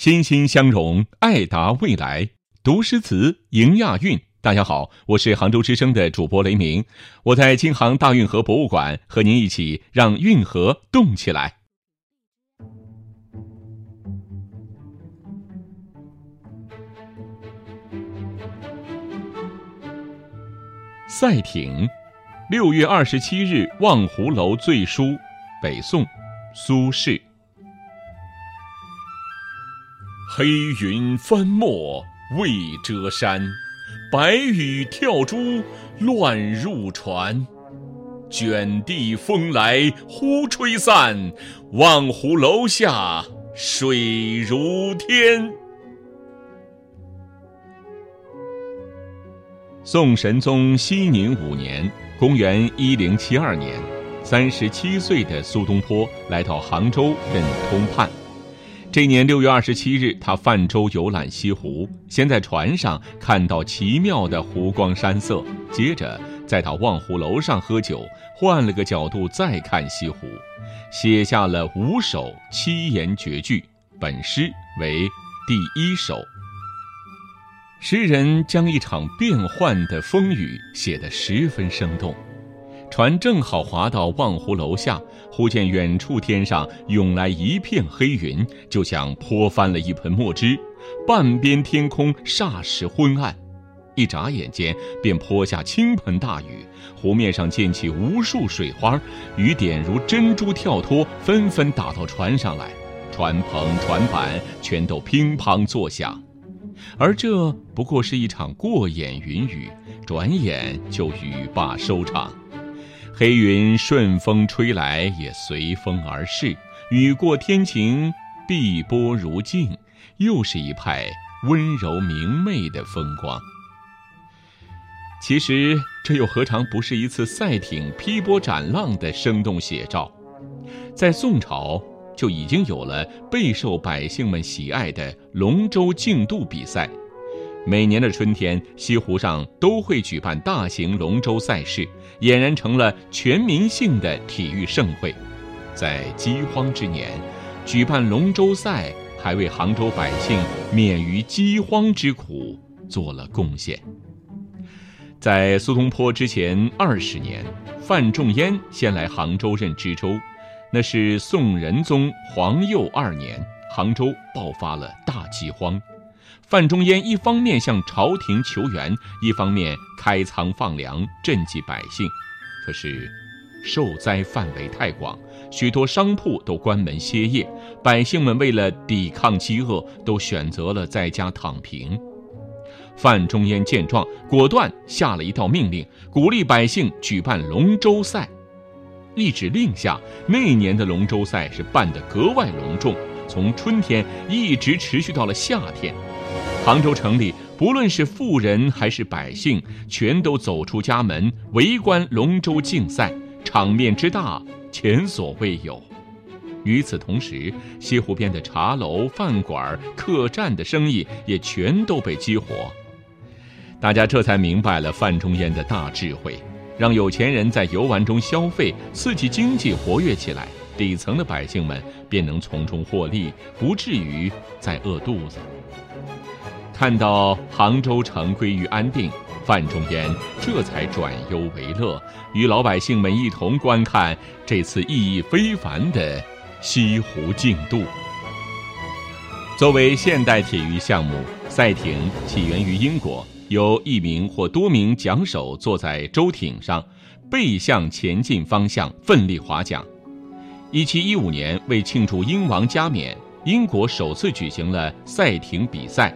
欣欣相融，爱达未来。读诗词，迎亚运。大家好，我是杭州之声的主播雷鸣，我在京杭大运河博物馆和您一起让运河动起来。赛艇，六月二十七日望湖楼醉书，北宋，苏轼。黑云翻墨未遮山，白雨跳珠乱入船。卷地风来忽吹散，望湖楼下水如天。宋神宗熙宁五年（公元一零七二年），三十七岁的苏东坡来到杭州任通判。这年六月二十七日，他泛舟游览西湖，先在船上看到奇妙的湖光山色，接着再到望湖楼上喝酒，换了个角度再看西湖，写下了五首七言绝句。本诗为第一首。诗人将一场变幻的风雨写得十分生动。船正好划到望湖楼下，忽见远处天上涌来一片黑云，就像泼翻了一盆墨汁，半边天空霎时昏暗，一眨眼间便泼下倾盆大雨，湖面上溅起无数水花，雨点如珍珠跳脱，纷纷打到船上来，船篷船板全都乒乓作响，而这不过是一场过眼云雨，转眼就雨罢收场。黑云顺风吹来，也随风而逝。雨过天晴，碧波如镜，又是一派温柔明媚的风光。其实，这又何尝不是一次赛艇劈波斩浪的生动写照？在宋朝就已经有了备受百姓们喜爱的龙舟竞渡比赛。每年的春天，西湖上都会举办大型龙舟赛事，俨然成了全民性的体育盛会。在饥荒之年，举办龙舟赛，还为杭州百姓免于饥荒之苦做了贡献。在苏东坡之前二十年，范仲淹先来杭州任知州，那是宋仁宗皇佑二年，杭州爆发了大饥荒。范仲淹一方面向朝廷求援，一方面开仓放粮赈济百姓。可是，受灾范围太广，许多商铺都关门歇业，百姓们为了抵抗饥饿，都选择了在家躺平。范仲淹见状，果断下了一道命令，鼓励百姓举办龙舟赛。一纸令下，那年的龙舟赛是办得格外隆重，从春天一直持续到了夏天。杭州城里，不论是富人还是百姓，全都走出家门围观龙舟竞赛，场面之大，前所未有。与此同时，西湖边的茶楼、饭馆、客栈的生意也全都被激活。大家这才明白了范仲淹的大智慧，让有钱人在游玩中消费，刺激经济活跃起来，底层的百姓们便能从中获利，不至于再饿肚子。看到杭州城归于安定，范仲淹这才转忧为乐，与老百姓们一同观看这次意义非凡的西湖竞渡。作为现代体育项目，赛艇起源于英国，由一名或多名桨手坐在舟艇上，背向前进方向奋力划桨。一七一五年，为庆祝英王加冕，英国首次举行了赛艇比赛。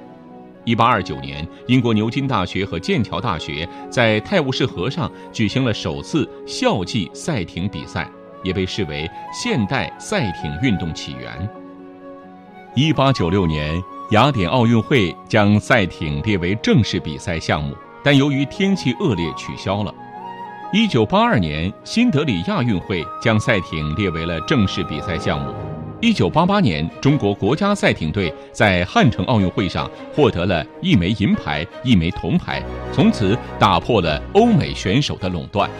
一八二九年，英国牛津大学和剑桥大学在泰晤士河上举行了首次校际赛艇比赛，也被视为现代赛艇运动起源。一八九六年，雅典奥运会将赛艇列为正式比赛项目，但由于天气恶劣取消了。一九八二年，新德里亚运会将赛艇列为了正式比赛项目。一九八八年，中国国家赛艇队在汉城奥运会上获得了一枚银牌、一枚铜牌，从此打破了欧美选手的垄断。